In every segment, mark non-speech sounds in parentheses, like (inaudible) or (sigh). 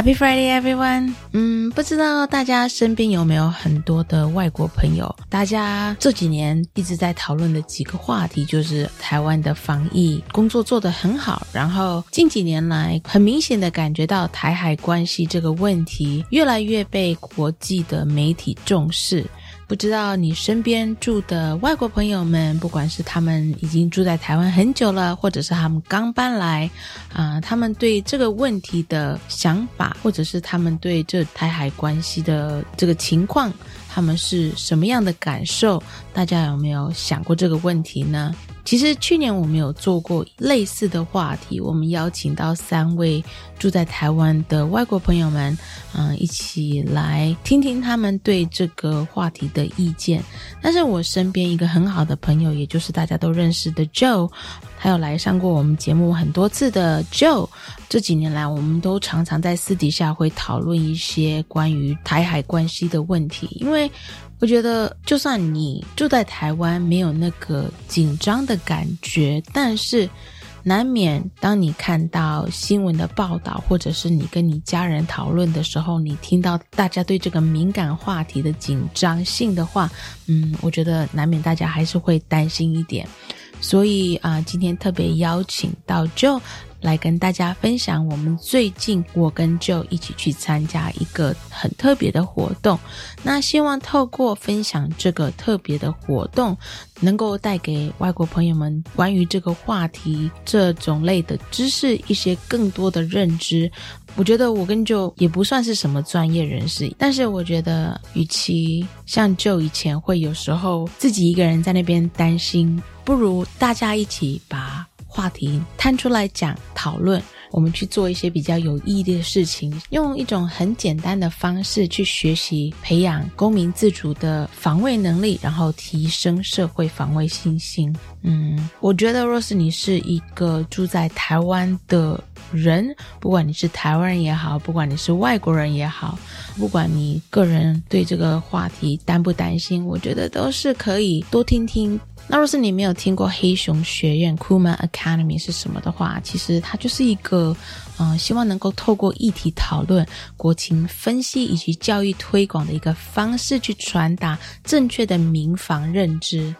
Happy Friday, everyone！嗯，不知道大家身边有没有很多的外国朋友？大家这几年一直在讨论的几个话题，就是台湾的防疫工作做得很好，然后近几年来，很明显的感觉到台海关系这个问题越来越被国际的媒体重视。不知道你身边住的外国朋友们，不管是他们已经住在台湾很久了，或者是他们刚搬来，啊，他们对这个问题的想法，或者是他们对这台海关系的这个情况，他们是什么样的感受？大家有没有想过这个问题呢？其实去年我们有做过类似的话题，我们邀请到三位住在台湾的外国朋友们，嗯，一起来听听他们对这个话题的意见。但是我身边一个很好的朋友，也就是大家都认识的 Joe，还有来上过我们节目很多次的 Joe，这几年来我们都常常在私底下会讨论一些关于台海关系的问题，因为。我觉得，就算你住在台湾，没有那个紧张的感觉，但是难免当你看到新闻的报道，或者是你跟你家人讨论的时候，你听到大家对这个敏感话题的紧张性的话，嗯，我觉得难免大家还是会担心一点。所以啊，今天特别邀请到就。来跟大家分享，我们最近我跟 Joe 一起去参加一个很特别的活动。那希望透过分享这个特别的活动，能够带给外国朋友们关于这个话题这种类的知识一些更多的认知。我觉得我跟 Joe 也不算是什么专业人士，但是我觉得，与其像 Joe 以前会有时候自己一个人在那边担心，不如大家一起把。话题摊出来讲讨论，我们去做一些比较有意义的事情，用一种很简单的方式去学习，培养公民自主的防卫能力，然后提升社会防卫信心。嗯，我觉得若是你是一个住在台湾的人，不管你是台湾人也好，不管你是外国人也好，不管你个人对这个话题担不担心，我觉得都是可以多听听。那若是你没有听过黑熊学院，KuMan Academy 是什么的话，其实它就是一个，嗯，希望能够透过议题讨论、国情分析以及教育推广的一个方式，去传达正确的民防认知。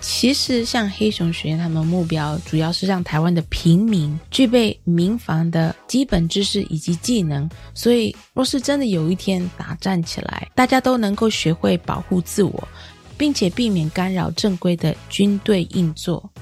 其实，像黑熊学院，他们目标主要是让台湾的平民具备民防的基本知识以及技能。所以，若是真的有一天打战起来，大家都能够学会保护自我。并且避免干扰正规的军队运作。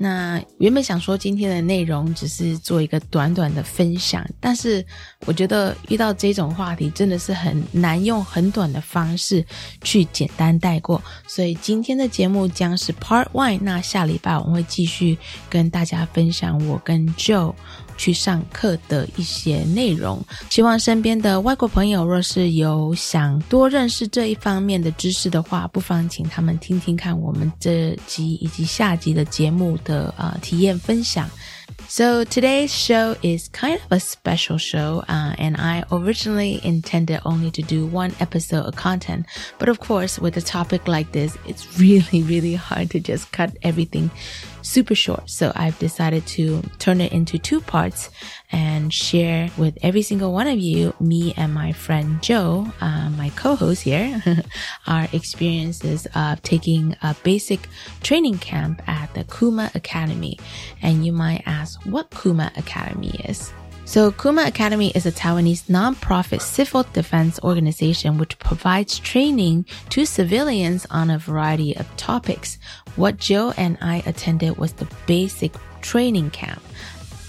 那原本想说今天的内容只是做一个短短的分享，但是我觉得遇到这种话题真的是很难用很短的方式去简单带过，所以今天的节目将是 Part One。那下礼拜我会继续跟大家分享我跟 Joe。去上课的一些内容，希望身边的外国朋友若是有想多认识这一方面的知识的话，不妨请他们听听看我们这集以及下集的节目的呃体验分享。So today's show is kind of a special show, uh, and I originally intended only to do one episode of content. But of course, with a topic like this, it's (laughs) really, really hard to just cut everything super short. So I've decided to turn it into two parts and share with every single one of you, me and my friend Jo, uh, my co-host here, (laughs) our experiences of taking a basic training camp at the Kuma Academy. And you might ask what Kuma Academy is. So Kuma Academy is a Taiwanese nonprofit civil defense organization which provides training to civilians on a variety of topics. What Jo and I attended was the basic training camp.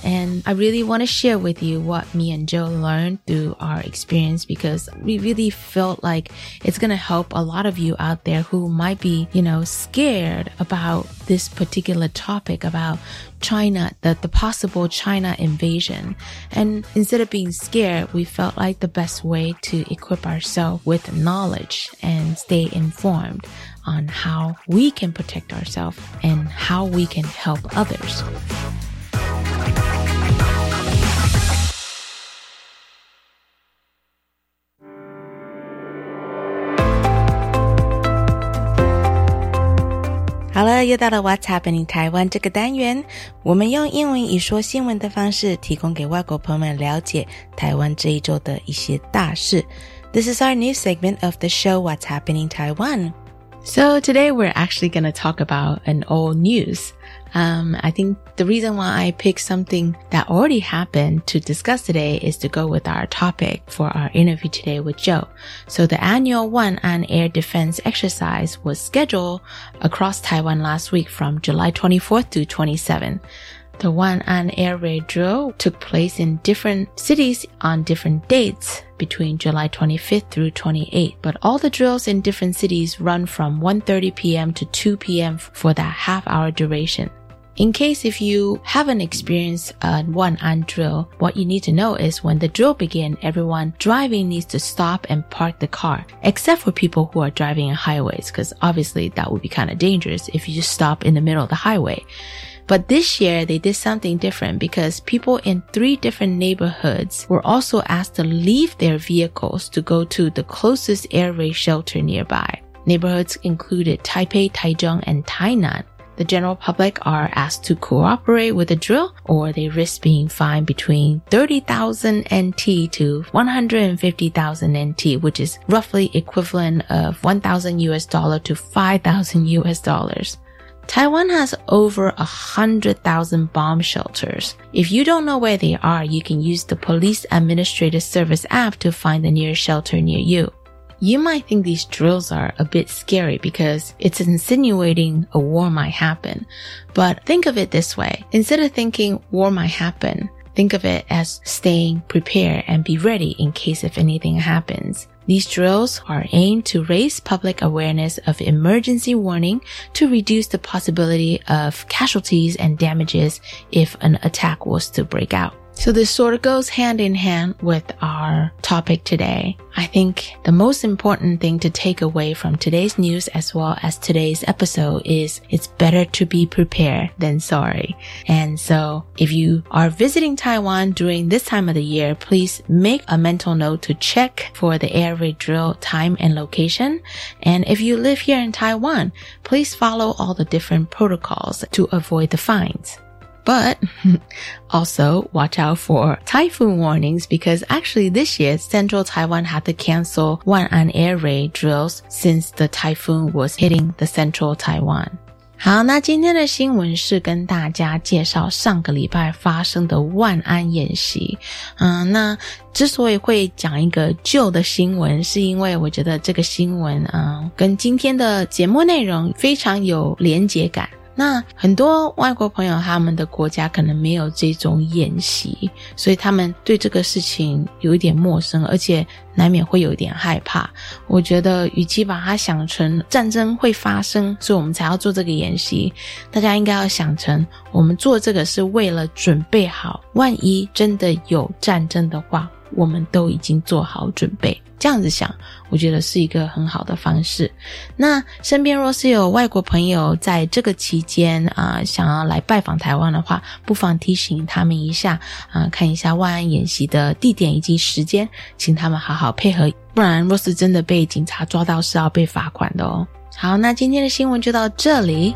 And I really want to share with you what me and Jo learned through our experience because we really felt like it's going to help a lot of you out there who might be, you know, scared about this particular topic about China, the, the possible China invasion. And instead of being scared, we felt like the best way to equip ourselves with knowledge and stay informed on how we can protect ourselves and how we can help others. 好了，又到了 What's Happening 台湾这个单元，我们用英文以说新闻的方式，提供给外国朋友们了解台湾这一周的一些大事。This is our new segment of the show What's Happening Taiwan. So today we're actually going to talk about an old news. Um, I think the reason why I picked something that already happened to discuss today is to go with our topic for our interview today with Jo. So the annual Wan'an air Defense exercise was scheduled across Taiwan last week from July 24th to 27th. The Wan'an Air drill took place in different cities on different dates between July 25th through 28th, but all the drills in different cities run from 1.30 p.m. to 2 p.m. for that half hour duration. In case if you haven't experienced a Wan'an drill, what you need to know is when the drill begins, everyone driving needs to stop and park the car, except for people who are driving in highways, because obviously that would be kind of dangerous if you just stop in the middle of the highway. But this year they did something different because people in three different neighborhoods were also asked to leave their vehicles to go to the closest air raid shelter nearby. Neighborhoods included Taipei, Taichung, and Tainan the general public are asked to cooperate with the drill or they risk being fined between 30,000 NT to 150,000 NT, which is roughly equivalent of 1,000 US dollar to 5,000 US dollars. Taiwan has over a hundred thousand bomb shelters. If you don't know where they are, you can use the Police Administrative Service app to find the nearest shelter near you. You might think these drills are a bit scary because it's insinuating a war might happen. But think of it this way. Instead of thinking war might happen, think of it as staying prepared and be ready in case if anything happens. These drills are aimed to raise public awareness of emergency warning to reduce the possibility of casualties and damages if an attack was to break out. So this sort of goes hand in hand with our topic today. I think the most important thing to take away from today's news as well as today's episode is it's better to be prepared than sorry. And so if you are visiting Taiwan during this time of the year, please make a mental note to check for the air raid drill time and location. And if you live here in Taiwan, please follow all the different protocols to avoid the fines. But (laughs) also watch out for typhoon warnings because actually this year central Taiwan had to cancel one an air raid drills since the typhoon was hitting the central Taiwan. 好，那今天的新闻是跟大家介绍上个礼拜发生的万安演习。嗯，那之所以会讲一个旧的新闻，是因为我觉得这个新闻，嗯，跟今天的节目内容非常有连结感。 那很多外国朋友他们的国家可能没有这种演习，所以他们对这个事情有一点陌生，而且难免会有一点害怕。我觉得，与其把它想成战争会发生，所以我们才要做这个演习，大家应该要想成，我们做这个是为了准备好，万一真的有战争的话，我们都已经做好准备。这样子想，我觉得是一个很好的方式。那身边若是有外国朋友在这个期间啊，想要来拜访台湾的话，不妨提醒他们一下啊，看一下万安演习的地点以及时间，请他们好好配合，不然若是真的被警察抓到，是要被罚款的哦。好，那今天的新闻就到这里。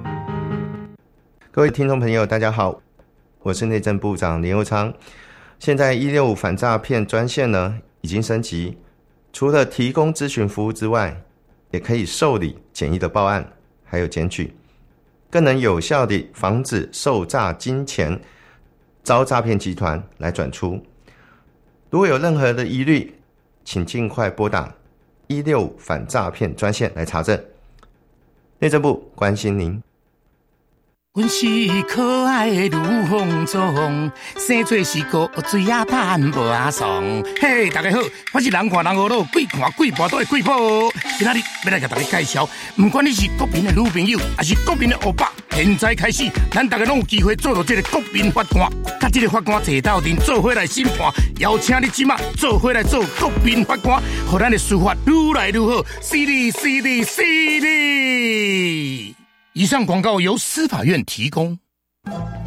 各位听众朋友，大家好，我是内政部长林佑昌。现在一六五反诈骗专线呢已经升级，除了提供咨询服务之外，也可以受理简易的报案，还有检举，更能有效地防止受诈金钱遭诈骗集团来转出。如果有任何的疑虑，请尽快拨打一六五反诈骗专线来查证。内政部关心您。阮是可爱的卢凤忠，生做是个水鸭蛋无阿爽。嘿，大家好，我是人看人恶路，鬼看鬼婆都会鬼宝。今仔日要来甲大家介绍，不管你是国民的女朋友，还是国民的欧巴，现在开始，咱大家拢有机会做到这个国民法官。甲这个法官坐到阵，做回来审判，邀请你即马做回来做国民法官，让咱的司法愈来愈好。犀利，犀利，犀利！以上广告由司法院提供。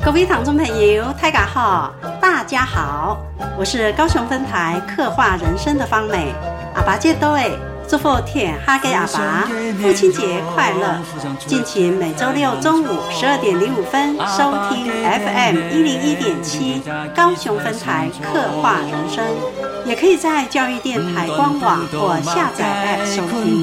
各位听众朋友，大家好，大家好，我是高雄分台刻画人生的方美阿爸节多诶，祝福天哈给阿爸父亲节快乐！敬请每周六中午十二点零五分收听 FM 一零一点七高雄分台刻画人生，也可以在教育电台官网或下载 App 收听。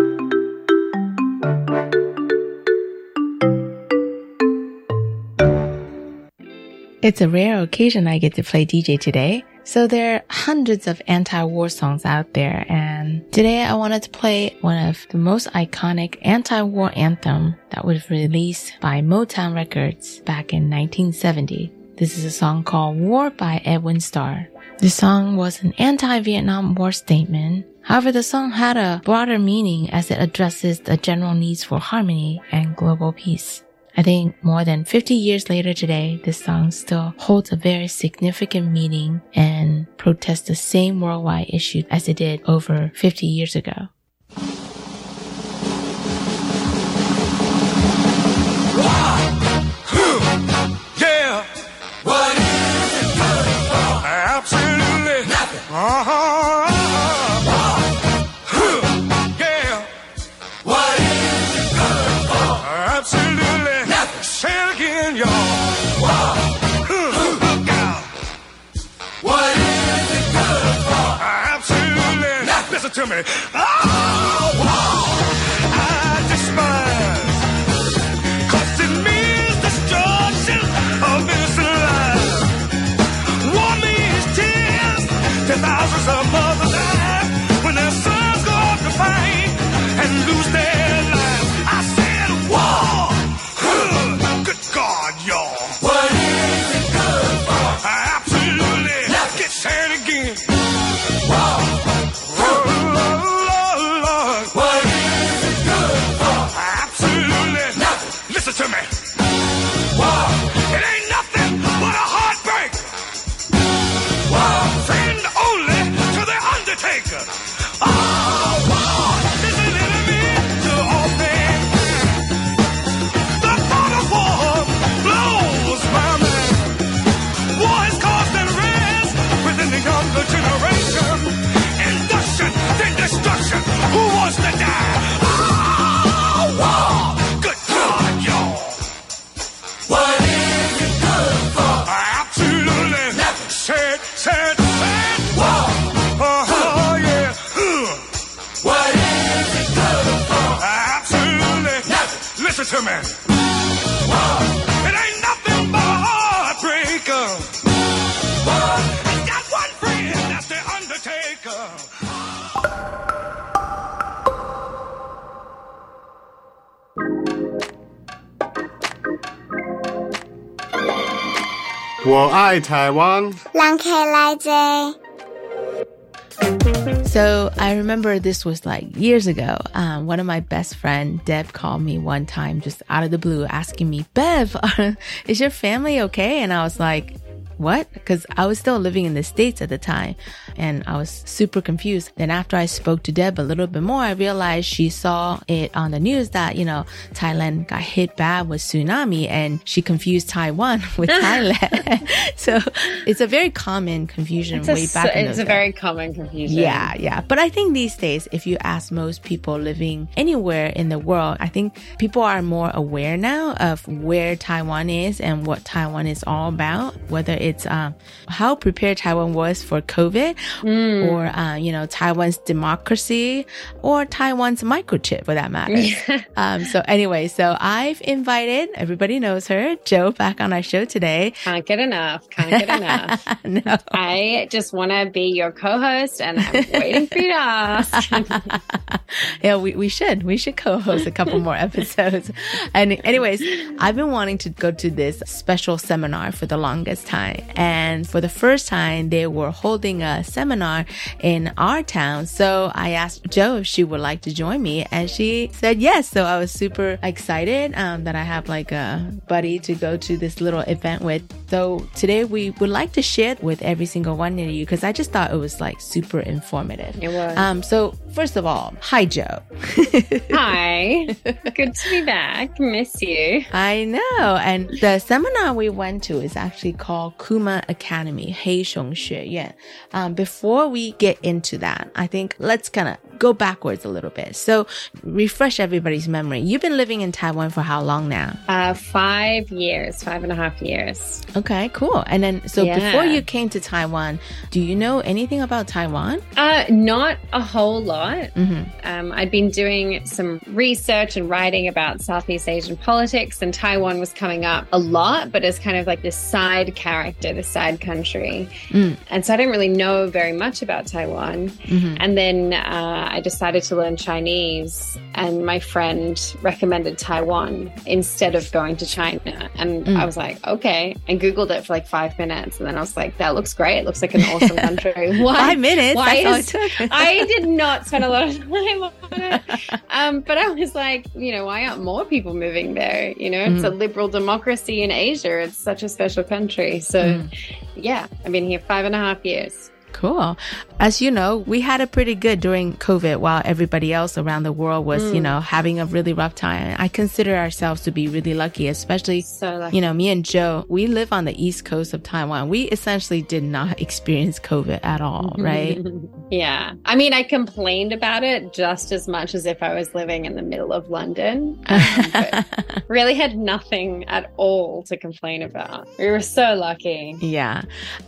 It's a rare occasion I get to play DJ today. So there are hundreds of anti-war songs out there and today I wanted to play one of the most iconic anti-war anthem that was released by Motown Records back in 1970. This is a song called War by Edwin Starr. The song was an anti-Vietnam War statement. However, the song had a broader meaning as it addresses the general needs for harmony and global peace. I think more than 50 years later today, this song still holds a very significant meaning and protests the same worldwide issue as it did over 50 years ago. To me. Oh, wow. I despise. Whoa. It ain't nothing but a heartbreaker. I got one friend, that's the Undertaker. So I remember this was like years ago. Um, one of my best friend Deb called me one time, just out of the blue, asking me, "Bev, (laughs) is your family okay?" And I was like, "What?" Because I was still living in the states at the time, and I was super confused. Then after I spoke to Deb a little bit more, I realized she saw it on the news that you know Thailand got hit bad with tsunami, and she confused Taiwan (laughs) with (laughs) Thailand. (laughs) so it's a very common confusion It's a, way back. in it's a days. very common confusion. Yeah, yeah. But I think these days, if you ask most people living anywhere in the world, I think people are more aware now of where Taiwan is and what Taiwan is all about, whether it's um, how prepared Taiwan was for COVID or, uh, you know, Taiwan's democracy or Taiwan's microchip for that matter. (laughs) um, so anyway, so I've invited, everybody knows her, Jo, back on our show today. Can't get enough. Can't get enough. (laughs) no. I just want to be your co-host, and I'm waiting for you to ask. (laughs) yeah, we, we should. We should co-host a couple more episodes. And anyways, I've been wanting to go to this special seminar for the longest time. And for the first time, they were holding a seminar in our town. So I asked Jo if she would like to join me and she said yes. So I was super excited um, that I have like a buddy to go to this little event with. So today we would like to share it with every single one of you because I just thought it was like super informative. It was. Um, so first of all, hi Jo. (laughs) Hi. Good to be back. Miss you. I know. And the seminar we went to is actually called Kuma Academy, Heishong 学院. Um, before we get into that, I think let's kind of go backwards a little bit. So refresh everybody's memory. You've been living in Taiwan for how long now? Uh, five years, five and a half years. Okay, cool. And then, so Yeah. before you came to Taiwan, do you know anything about Taiwan? Uh, not a whole lot. Mm-hmm. Um, I'd been doing some research and writing about Southeast Asian politics, and Taiwan was coming up a lot, but as kind of like this side character, the side country. Mm. And so I didn't really know very much about Taiwan. Mhm. And then uh, I decided to learn Chinese, and my friend recommended Taiwan instead of going to China. And Mm. I was like, okay. I Googled it for like five minutes, and then I was like, that looks great. It looks like an awesome (laughs) country. Why? Five minutes? Why That's all is. I did (laughs) not spend a lot of time on it. Um, but I was like, you know, why aren't more people moving there? You know, it's a Mm. liberal democracy in Asia. It's such a special country. So, Mm. yeah, I've been here five and a half years. Cool. As you know, we had it pretty good during COVID while everybody else around the world was, you Mm. know, having a really rough time. I consider ourselves to be really lucky, especially, So lucky. you know, me and Joe, we live on the east coast of Taiwan. We essentially did not (laughs) experience COVID at all, (laughs) right? yeah. I mean, I complained about it just as much as if I was living in the middle of London. Um, but (laughs) really had nothing at all to complain about. We were so lucky. Yeah.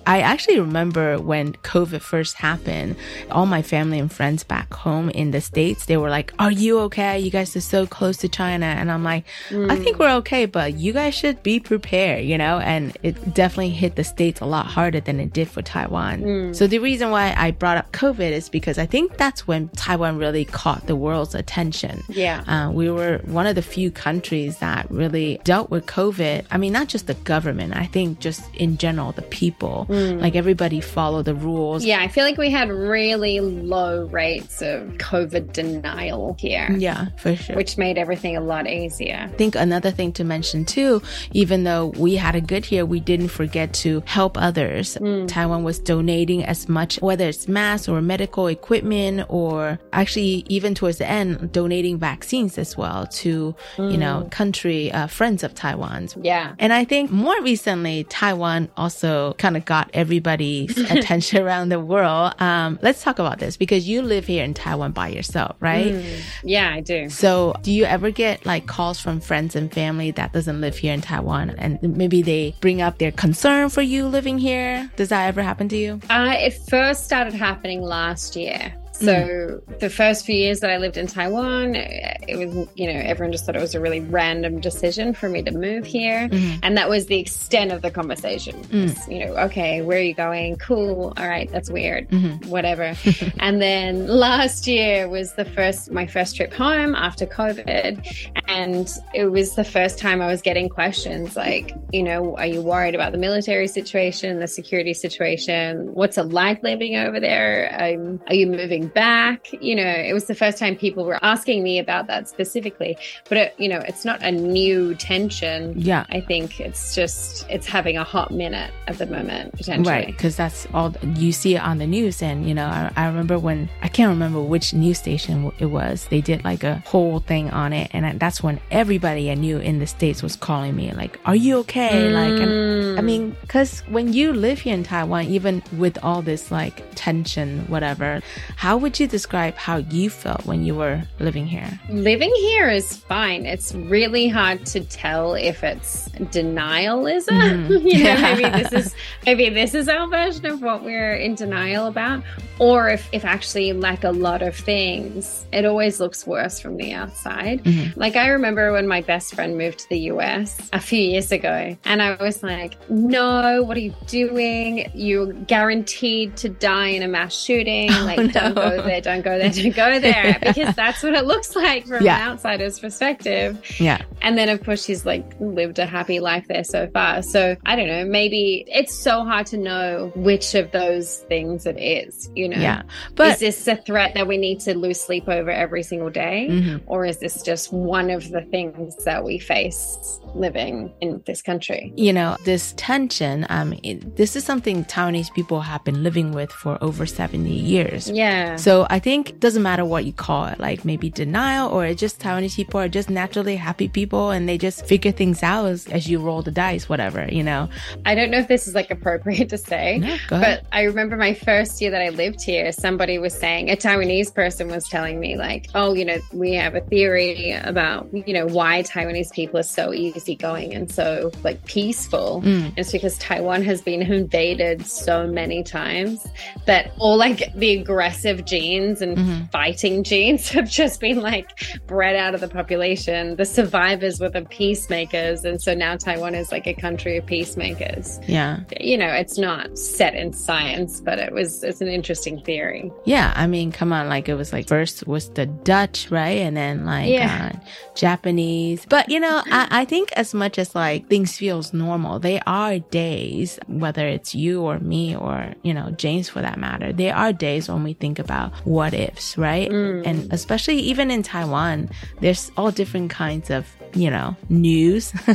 I actually remember when COVID first happened, all my family and friends back home in the States, they were like, Are you okay? You guys are so close to China. And I'm like, I think we're okay, but you guys should be prepared, you know? And it definitely hit the States a lot harder than it did for Taiwan. Mm. So the reason why I brought up COVID is because I think that's when Taiwan really caught the world's attention. Yeah. Uh, we were one of the few countries that really dealt with COVID. I mean, not just the government, I think just in general, the people. Mm. Like everybody followed the rules. Yeah, I feel like we had really low rates of COVID denial here. Yeah, for sure. Which made everything a lot easier. I think another thing to mention too, even though we had a good year, we didn't forget to help others. Taiwan was donating as much, whether it's masks or medical equipment, or actually even towards the end, donating vaccines as well to, you know, Mm. country uh, friends of Taiwan's. Yeah. And I think more recently, Taiwan also kind of got everybody's (laughs) attention around the world. Um, let's talk about this because you live here in Taiwan by yourself, right? Mm. Yeah, I do. So, do you ever get like calls from friends and family that doesn't live here in Taiwan and maybe they bring up their concern for you living here? Does that ever happen to you? Uh, it first started happening last year. So the first few years that I lived in Taiwan, it was, you know, everyone just thought it was a really random decision for me to move here. Mhm. And that was the extent of the conversation. Mm. You know, okay, where are you going? Cool. All right, that's weird. Mhm. Whatever. (laughs) and then last year was the first, my first trip home after COVID. And it was the first time I was getting questions like, you know, are you worried about the military situation, the security situation? What's it like living over there? Um, are you moving back? You know, it was the first time people were asking me about that specifically. But, it, you know, it's not a new tension. Yeah. I think it's just, it's having a hot minute at the moment, potentially. Right, because that's all you see it on the news. And, you know, I, I remember when I can't remember which news station it was, they did like a whole thing on it. And that's when everybody I knew in the States was calling me, like, Are you okay? Like, and, I mm. mean, because when you live here in Taiwan, even with all this like tension, whatever, how would you describe how you felt when you were living here? Living here is fine. It's really hard to tell if it's denialism. Mhm. (laughs) you know, Yeah. maybe this is maybe this is our version of what we're in denial about, or if if actually like a lot of things, it always looks worse from the outside. Mhm. Like I remember when my best friend moved to the US a few years ago, and I was like, "No, what are you doing? You're guaranteed to die in a mass shooting. (laughs) Like, don't no. Go there, don't go there, don't go there," (laughs) because that's what it looks like from Yeah. an outsider's perspective. Yeah. And then, of course, she's like lived a happy life there so far. So I don't know. Maybe it's so hard to know which of those things it is. You know, Yeah. But is this a threat that we need to lose sleep over every single day, Mhm. or is this just one of the things that we face living in this country? you know, this tension, um, it, this is something Taiwanese people have been living with for over 70 years. Yeah. So I think it doesn't matter what you call it, like maybe denial or it's just Taiwanese people are just naturally happy people and they just figure things out as, as you roll the dice, whatever, you know? I don't know if this is like appropriate to say, No, but I remember my first year that I lived here, somebody was saying, a Taiwanese person was telling me, like, oh, you know, we have a theory about, you know, why Taiwanese people are so easygoing and so like peaceful. Mm. It's because Taiwan has been invaded so many times that all like the aggressive genes and Mhm. fighting genes (laughs) have just been like bred out of the population. The survivors were the peacemakers. And so now Taiwan is like a country of peacemakers. Yeah. You know, it's not set in science, but it was, it's an interesting theory. Yeah. I mean, come on. Like it was like first was the Dutch, right? And then like, Yeah. uh, Japanese. But you know, I, I think as much as like things feels normal, there are days, whether it's you or me or, you know, James for that matter, there are days when we think about what ifs, right? And especially even in Taiwan, there's all different kinds of, you know, news. (laughs)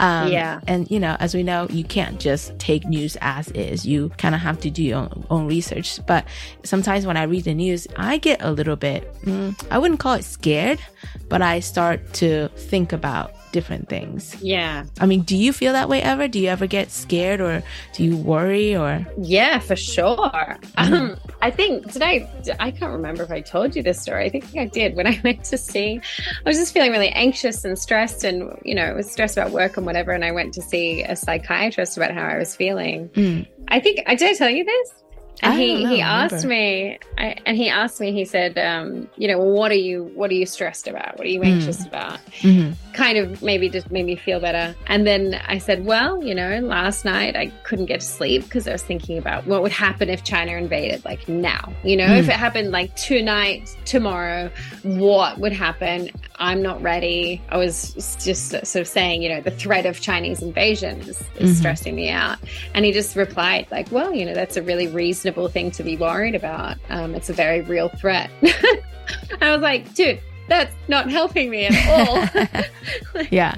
um, Yeah. And, you know, as we know, you can't just take news as is. You kind of have to do your own, own research. But sometimes when I read the news, I get a little bit, mm, I wouldn't call it scared, but I start to think about different things. Yeah. I mean, do you feel that way ever? Do you ever get scared or do you worry or? Yeah, for sure. Um, I think, did I, I can't remember if I told you this story. I think I did when I (laughs) went to see, I was just feeling really anxious and stressed and, you know, it was stressed about work and whatever. And I went to see a psychiatrist about how I was feeling. Mm. I think I did I tell you this? And he, know, he asked me, I, and he asked me, he said, um, you know, well, what are you, what are you stressed about? What are you Mm. anxious about? Mhm. Kind of maybe just made me feel better. And then I said, well, you know, last night I couldn't get to sleep because I was thinking about what would happen if China invaded, like now, you know, if Mm. it happened like tonight, tomorrow, what would happen? I'm not ready. I was just sort of saying, you know, the threat of Chinese invasion is, is Mhm. stressing me out. And he just replied, like, well, you know, that's a really reasonable thing to be worried about. Um, it's a very real threat. (laughs) I was like, dude, that's not helping me at all. (laughs) (laughs) Yeah.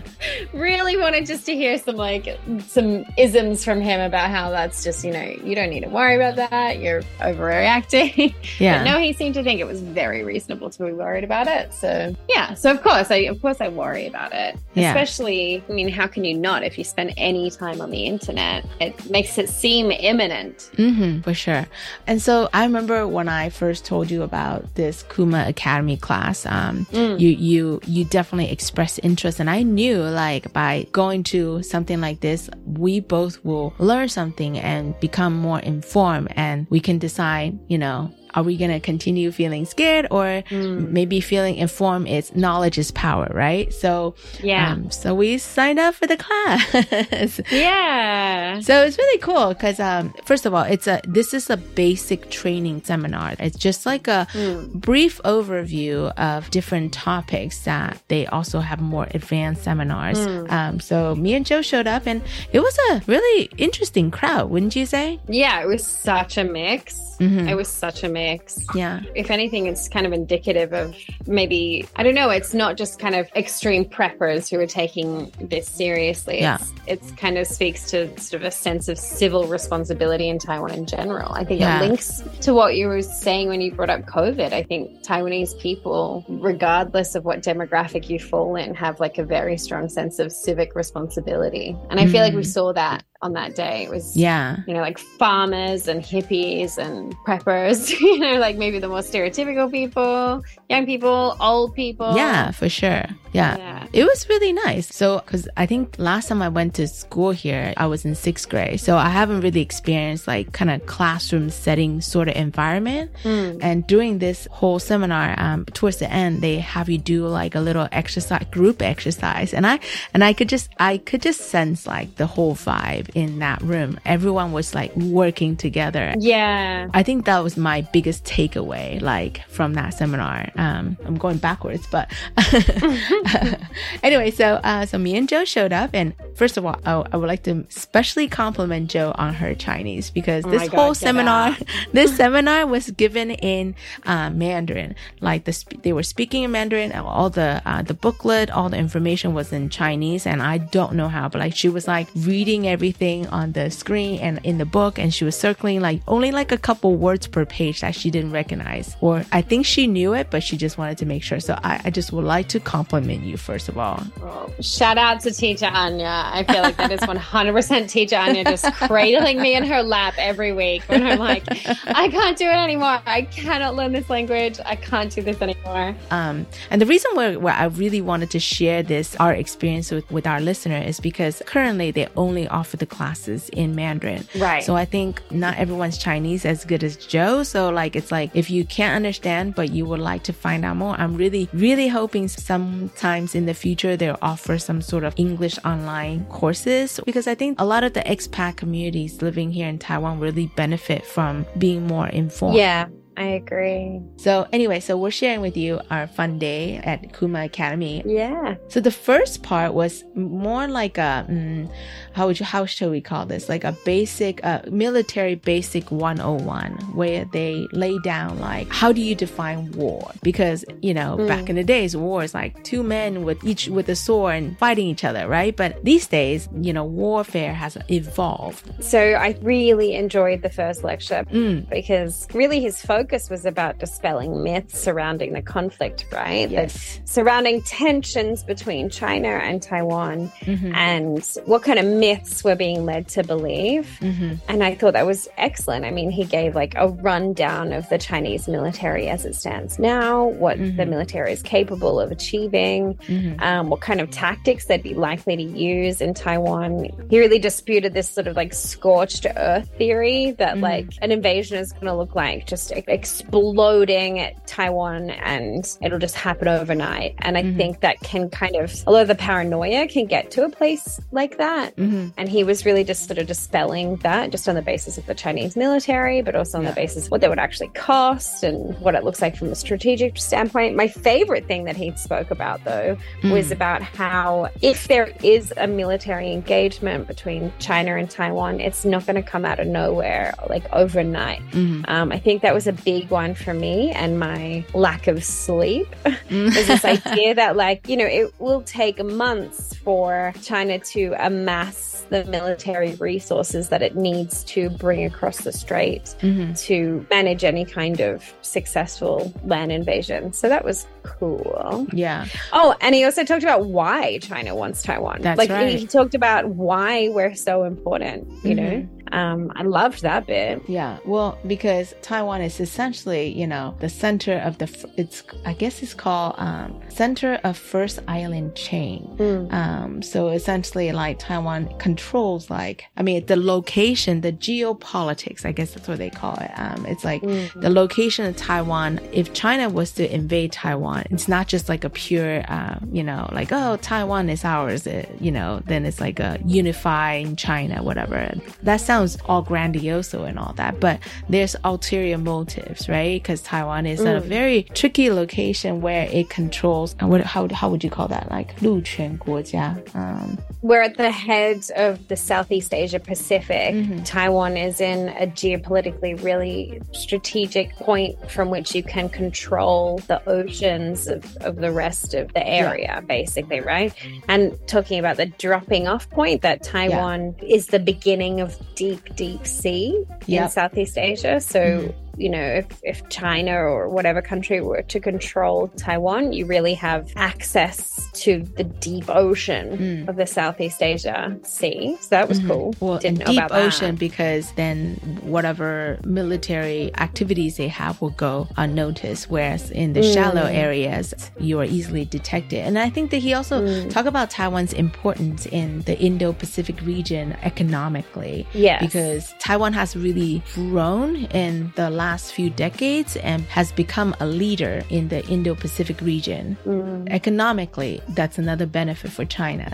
really wanted just to hear some like some isms from him about how that's just you know you don't need to worry about that you're overreacting (laughs) Yeah. but no he seemed to think it was very reasonable to be worried about it so yeah so of course i of course i worry about it Yeah. especially i mean how can you not if you spend any time on the internet it makes it seem imminent Mm-hmm, for sure. And so I remember when I first told you about this Kuma Academy class, um, Mm. you, you, you definitely express interest. And I knew like by going to something like this, we both will learn something and become more informed and we can decide, you know, are we going to continue feeling scared or maybe feeling informed is knowledge is power, right? So, Yeah. um, so we signed up for the class. (laughs) Yeah. So it's really cool because, um, first of all, it's a this is a basic training seminar. It's just like a brief overview of different topics that they also have more advanced seminars. Mm. Um, so me and Jo showed up, and it was a really interesting crowd, wouldn't you say? Yeah, it was such a mix. Mhm. It was such a mix. Yeah. If anything, it's kind of indicative of maybe, I don't know, it's not just kind of extreme preppers who are taking this seriously. Yeah. It's, it's kind of speaks to sort of a sense of civil responsibility in Taiwan in general. I think Yeah. it links to what you were saying when you brought up COVID. I think Taiwanese people, regardless of what demographic you fall in, have like a very strong sense of civic responsibility. And I feel like we Mm. saw that on that day. It was Yeah. you know, like farmers and hippies and preppers, (laughs) you know, like maybe the more stereotypical people, young people, old people. Yeah, for sure. Yeah. Yeah. It was really nice. So, because I think last time I went to school here, I was in sixth grade. So I haven't really experienced like kind of classroom setting sort of environment. Mm. And during this whole seminar, um, towards the end, they have you do like a little exercise, group exercise. And I, and I could just, I could just sense like the whole vibe in that room. Everyone was like working together. Yeah. I think that was my biggest takeaway, like from that seminar. Um, I'm going backwards, but (laughs) (laughs) anyway, so uh, so me and Jo showed up, and first of all, I, I would like to especially compliment Jo on her Chinese because Oh this God, whole seminar, (laughs) this seminar was given in uh, Mandarin. Like the they were speaking in Mandarin. and All the uh, the booklet, all the information was in Chinese, and I don't know how, but like she was like reading everything on the screen and in the book, and she was circling like only like a couple words per page that she didn't recognize, or I think she knew it, but she just wanted to make sure. So I, I just would like to compliment you first of all. Shout out to teacher Anya. I feel like that is (laughs) 100% teacher Anya just cradling me in her lap every week when I'm like, I can't do it anymore. I cannot learn this language. I can't do this anymore. Um, and the reason why, why I really wanted to share this, our experience with, with our listener is because currently they only offer the classes in Mandarin. Right. So I think not everyone's Chinese as good as Jo. So like, it's like, if you can't understand, but you would like to find out more, I'm really, really hoping sometimes in the future they'll offer some sort of English online courses because I think a lot of the expat communities living here in Taiwan really benefit from being more informed. Yeah, I agree. So anyway, so we're sharing with you our fun day at Kuma Academy. Yeah. So the first part was more like a mm, how would you how shall we call this? Like a basic uh, military basic 101 where they lay down like how do you define war? Because you know Mm. back in the days war is like two men with each with a sword and fighting each other, right? But these days, you know, warfare has evolved. So I really enjoyed the first lecture Mm. because really his focus was about dispelling myths surrounding the conflict, right? Yes. The surrounding tensions between China and Taiwan Mhm. and what kind of myths we're being led to believe. Mhm. And I thought that was excellent. I mean, he gave like a rundown of the Chinese military as it stands now, what the military is capable of achieving, Mhm. um, what kind of tactics they'd be likely to use in Taiwan. He really disputed this sort of like scorched earth theory that like an invasion is going to look like just exploding Taiwan and it'll just happen overnight. And I think that can kind of, although the paranoia can get to a place like that. Mhm. And he was really just sort of dispelling that just on the basis of the Chinese military, but also on the basis of what they would actually cost and what it looks like from a strategic standpoint. My favorite thing that he spoke about, though, was Mm. about how if there is a military engagement between China and Taiwan, it's not going to come out of nowhere like overnight. Mhm. Um, I think that was a big one for me and my lack of sleep. (laughs) Is this (laughs) idea that like you know it will take months for china to amass the military resources that it needs to bring across the strait Mhm. to manage any kind of successful land invasion. So that was cool. Yeah. oh and he also talked about why china wants taiwan. That's like right. he, he talked about why we're so important you know Um, I loved that bit. Yeah, well, because Taiwan is essentially, you know, the center of the. It's I guess it's called um, center of first island chain. Um, so essentially, like Taiwan controls, like I mean, the location, the geopolitics. I guess that's what they call it. Um, it's like the location of Taiwan. If China was to invade Taiwan, it's not just like a pure, um, you know, like oh, Taiwan is ours. uh, you know, then it's like a unifying China, whatever. That sounds all grandiose and all that, but there's ulterior motives, right? Because Taiwan is a Mm. very tricky location where it controls. uh, What how how would you call that? Like 陆权国家. Um, We're at the head of the Southeast Asia Pacific. Taiwan is in a geopolitically really strategic point from which you can control the oceans of, of the rest of the area, basically, right? And talking about the dropping off point, that Taiwan is the beginning of deep, deep sea in Southeast Asia. So, mm. You know, if, if China or whatever country were to control Taiwan, you really have access to the deep ocean of the Southeast Asia Sea. So that was cool. Well, Didn't know deep about that. ocean because then whatever military activities they have will go unnoticed. Whereas in the Mm. shallow areas, you are easily detected. And I think that he also Mm. talked about Taiwan's importance in the Indo-Pacific region economically. Yes. because Taiwan has really grown in the last few decades and has become a leader in the Indo-Pacific region. Mm. Economically, that's another benefit for China.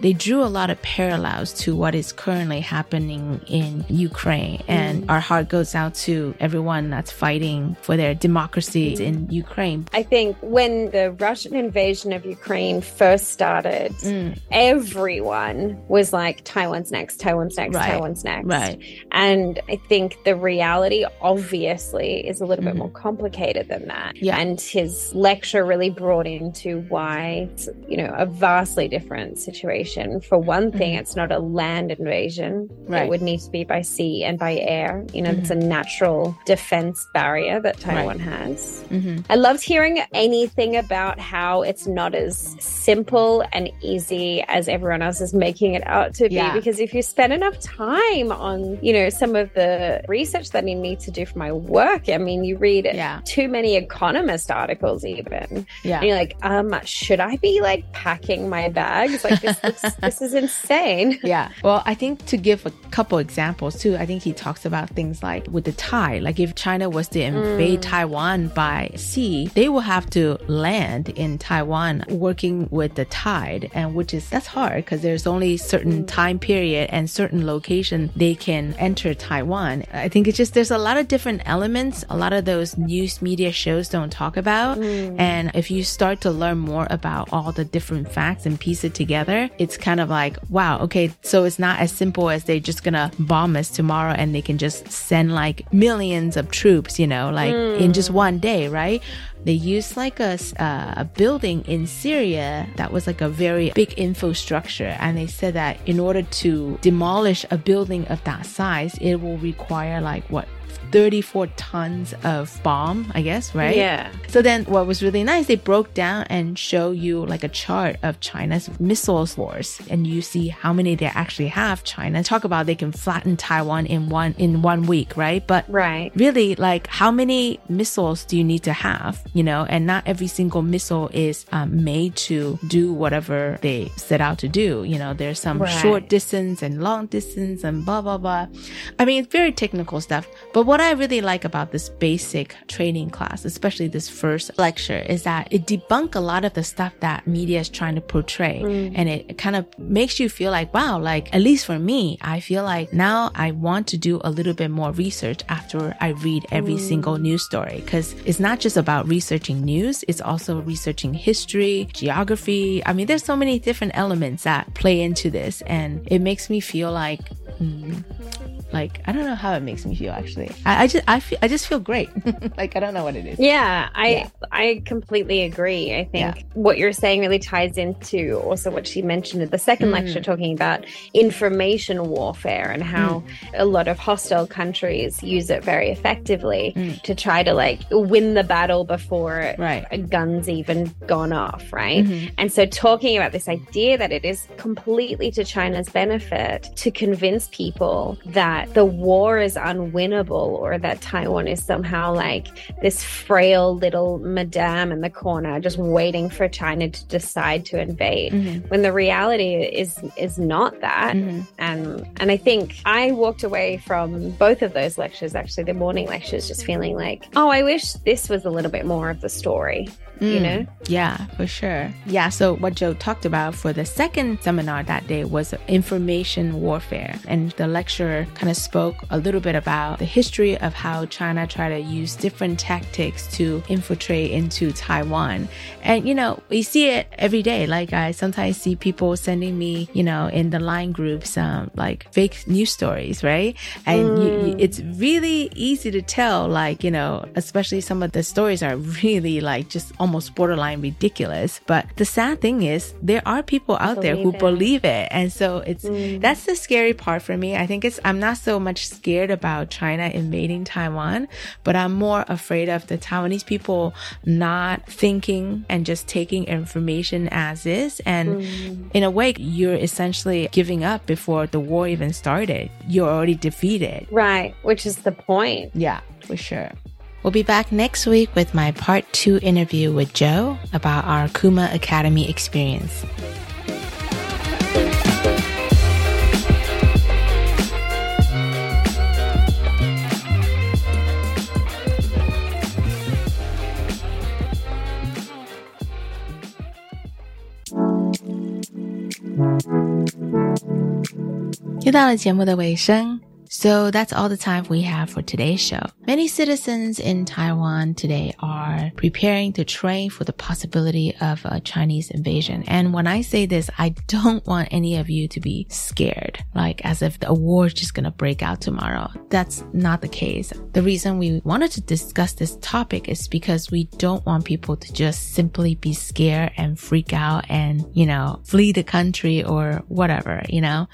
They drew a lot of parallels to what is currently happening in Ukraine. And Mm. our heart goes out to everyone that's fighting for their democracy in Ukraine. I think when the Russian invasion of Ukraine first started, Mm. everyone was like, Taiwan's next, Taiwan's next, Right. Taiwan's next. Right. And I think the reality, obviously, is a little bit more complicated than that. Mm-hmm. Yeah. And his lecture really brought into why it's, you know, a vastly different situation. For one thing, it's not a land invasion. Mm-hmm. Right. It would need to be by sea and by air. You know, it's a Mhm. natural defense barrier that Taiwan Right. has. Mhm. I loved hearing anything about how it's not as simple and easy as everyone else is making it out to be. Yeah. Because if you spend enough time on, you know, some of the research that you need to do my work, I mean, you read Yeah. too many economist articles even. Yeah. And you're like, um, should I be like packing my bags? Like this looks, (laughs) this is insane. Yeah. Well, I think to give a couple examples too, I think he talks about things like with the tide. Like if China was to invade Mm. Taiwan by sea, they will have to land in Taiwan working with the tide. And which is, that's hard because there's only certain time period and certain location they can enter Taiwan. I think it's just, there's a lot of different elements. A lot of those news media shows don't talk about. And if you start to learn more about all the different facts and piece it together, it's kind of like, wow, okay, so it's not as simple as they're just gonna bomb us tomorrow and they can just send like millions of troops, you know, like in just one day, right? They used like a, uh, a building in Syria that was like a very big infrastructure. And they said that in order to demolish a building of that size, it will require like what? 34 tons of bomb, I guess, right? Yeah. So then what was really nice, they broke down and show you like a chart of China's missile force and you see how many they actually have. China talk about they can flatten Taiwan in one in one week, right? But Right. really like how many missiles do you need to have you know and not every single missile is um, made to do whatever they set out to do you know there's some Right. short distance and long distance and blah blah blah i mean it's very technical stuff but what i really like about this basic training class especially this first lecture is that it debunk a lot of the stuff that media is trying to portray Mm. and it kind of makes you feel like wow like at least for me i feel like now i want to do a little bit more research after i read every Mm. single news story because it's not just about researching news it's also researching history geography i mean there's so many different elements that play into this and it makes me feel like mm, like i don't know how it makes me feel actually i, I just i feel i just feel great (laughs) like i don't know what it is Yeah, I Yeah. I completely agree. I think Yeah. what you're saying really ties into also what she mentioned in the second Mm. lecture, talking about information warfare and how a lot of hostile countries use it very effectively Mm. to try to like win the battle before Right. a gun's even gone off, right? Mhm. And so talking about this idea that it is completely to China's benefit to convince people that that the war is unwinnable or that Taiwan is somehow like this frail little madame in the corner just waiting for China to decide to invade. Mhm. When the reality is is not that. Mhm. And and I think I walked away from both of those lectures, actually the morning lectures, just feeling like, oh, I wish this was a little bit more of the story. You Mm. know? Yeah, for sure. Yeah, so what Jo talked about for the second seminar that day was information warfare. And the lecturer kind of spoke a little bit about the history of how China tried to use different tactics to infiltrate into Taiwan. And, you know, we see it every day. Like, I sometimes see people sending me, you know, in the line groups, um, like fake news stories, right? And you, you, it's really easy to tell, like, you know, especially some of the stories are (laughs) really like just almost borderline ridiculous. But the sad thing is, there are people out there who Believe it. believe it. And so it's, mm. that's the scary part for me. I think it's, I'm not so much scared about China invading Taiwan, but I'm more afraid of the Taiwanese people not thinking and just taking information as is. And mm. in a way, you're essentially giving up before the war even started. You're already defeated. Right. Which is the point. Yeah, for sure. We'll be back next week with my part two interview with Jo about our Kuma Academy experience. So that's all the time we have for today's show. Many citizens in Taiwan today are preparing to train for the possibility of a Chinese invasion. And when I say this, I don't (laughs) want any of you to be scared, like as if a war is just going to break out tomorrow. That's not the case. The reason we wanted to discuss this topic is because we don't want people to just simply be scared and freak out and, you know, flee the country or whatever, you know.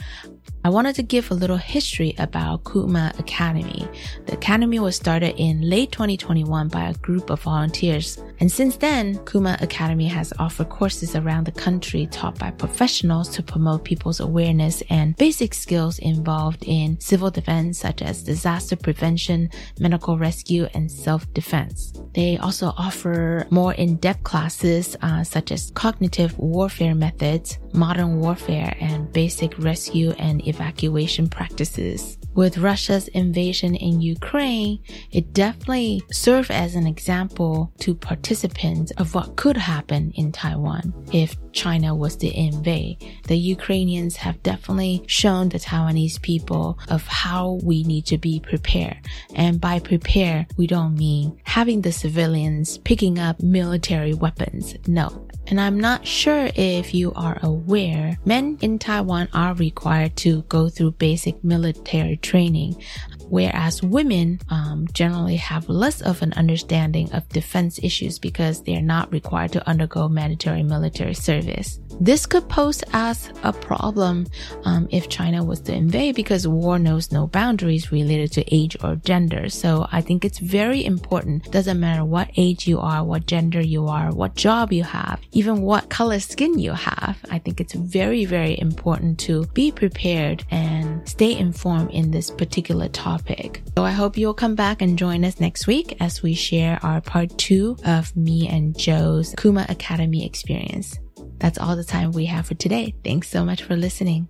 I wanted to give a little history about Kuma Academy. The academy was started in late 2021 by a group of volunteers. And since then, Kuma Academy has offered courses around the country taught by professionals to promote people's awareness and basic skills involved in civil defense such as disaster prevention, medical rescue, and self-defense. They also offer more in-depth classes uh, such as cognitive warfare methods, modern warfare, and basic rescue and evacuation practices. With Russia's invasion in Ukraine, it definitely served as an example to participants of what could happen in Taiwan if China was to invade. The Ukrainians have definitely shown the Taiwanese people of how we need to be prepared. And by prepare, we don't mean having the civilians picking up military weapons. No. And I'm not sure if you are aware, men in Taiwan are required to go through basic military training, whereas women um, generally have less of an understanding of defense issues because they're not required to undergo mandatory military service. This could pose as a problem um, if China was to invade because war knows no boundaries related to age or gender. So I think it's very important. Doesn't matter what age you are, what gender you are, what job you have, even what color skin you have. I think it's very, very important to be prepared and stay informed in this particular topic. So I hope you'll come back and join us next week as we share our part two of me and Jo's Kuma Academy experience. That's all the time we have for today. Thanks so much for listening.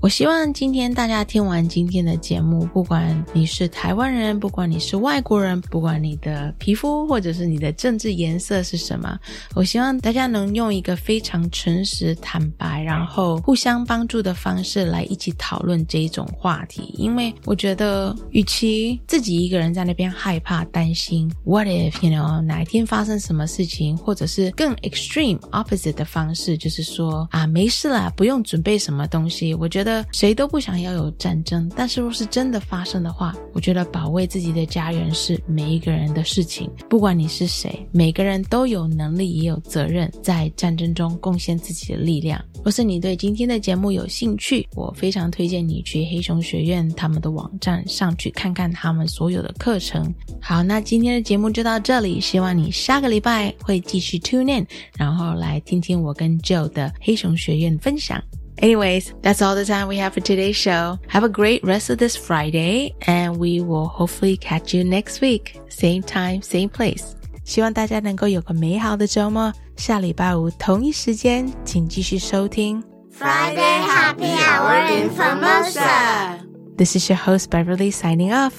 我希望今天大家听完今天的节目，不管你是台湾人，不管你是外国人，不管你的皮肤或者是你的政治颜色是什么，我希望大家能用一个非常诚实、坦白，然后互相帮助的方式来一起讨论这一种话题。因为我觉得，与其自己一个人在那边害怕、担心，what if you know 哪一天发生什么事情，或者是更 extreme opposite 的方式，就是说啊没事啦，不用准备什么东西。我觉得谁都不想要有战争，但是若是真的发生的话，我觉得保卫自己的家园是每一个人的事情。不管你是谁，每个人都有能力也有责任在战争中贡献自己的力量。若是你对今天的节目有兴趣，我非常推荐你去黑熊学院他们的网站上去看看他们所有的课程。好，那今天的节目就到这里，希望你下个礼拜会继续 tune in，然后来听听我跟 Joe 的黑熊学院分享。Anyways, that's all the time we have for today's show. Have a great rest of this Friday, and we will hopefully catch you next week. Same time, same place. 希望大家能够有个美好的周末。下礼拜五同一时间，请继续收听 Friday Happy Hour in Formosa. This is your host Beverly signing off.